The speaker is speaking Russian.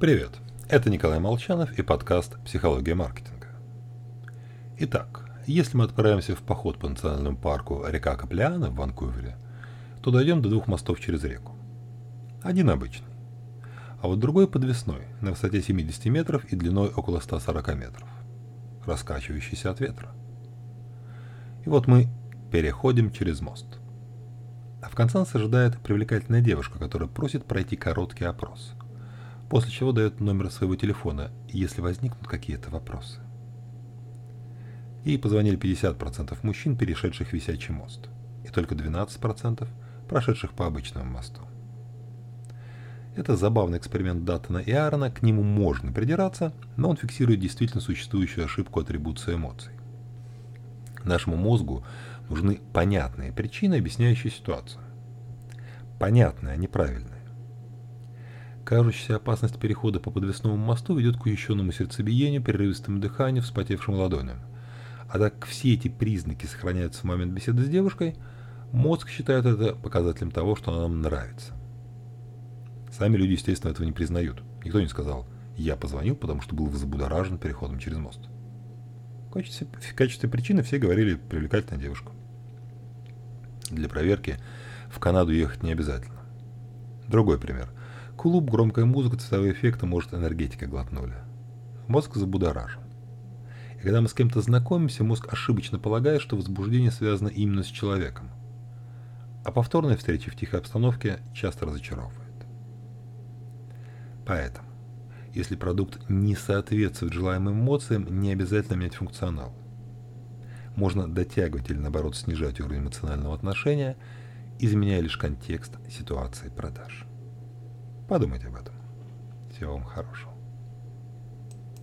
Привет, это Николай Молчанов и подкаст «Психология маркетинга». Итак, если мы отправимся в поход по национальному парку река Каплиана в Ванкувере, то дойдем до двух мостов через реку. Один обычный, а вот другой подвесной, на высоте 70 метров и длиной около 140 метров, раскачивающийся от ветра. И вот мы переходим через мост. А в конце нас ожидает привлекательная девушка, которая просит пройти короткий опрос – после чего дает номер своего телефона, если возникнут какие-то вопросы. Ей позвонили 50% мужчин, перешедших висячий мост, и только 12% прошедших по обычному мосту. Это забавный эксперимент Даттона и Аарона, к нему можно придираться, но он фиксирует действительно существующую ошибку атрибуции эмоций. Нашему мозгу нужны понятные причины, объясняющие ситуацию. Понятные, а не правильные. Кажущаяся опасность перехода по подвесному мосту ведет к учащенному сердцебиению, прерывистому дыханию, вспотевшим ладоням. А так как все эти признаки сохраняются в момент беседы с девушкой, мозг считает это показателем того, что она нам нравится. Сами люди, естественно, этого не признают. Никто не сказал «я позвонил, потому что был взбудоражен переходом через мост». В качестве, в качестве причины все говорили «привлекательная девушка». Для проверки в Канаду ехать не обязательно. Другой пример. Клуб, громкая музыка, цветовые эффекты, может, энергетика глотнули. Мозг забудоражен. И когда мы с кем-то знакомимся, мозг ошибочно полагает, что возбуждение связано именно с человеком. А повторные встречи в тихой обстановке часто разочаровывают. Поэтому, если продукт не соответствует желаемым эмоциям, не обязательно менять функционал. Можно дотягивать или наоборот снижать уровень эмоционального отношения, изменяя лишь контекст ситуации продаж. Подумайте об этом. Всего вам хорошего.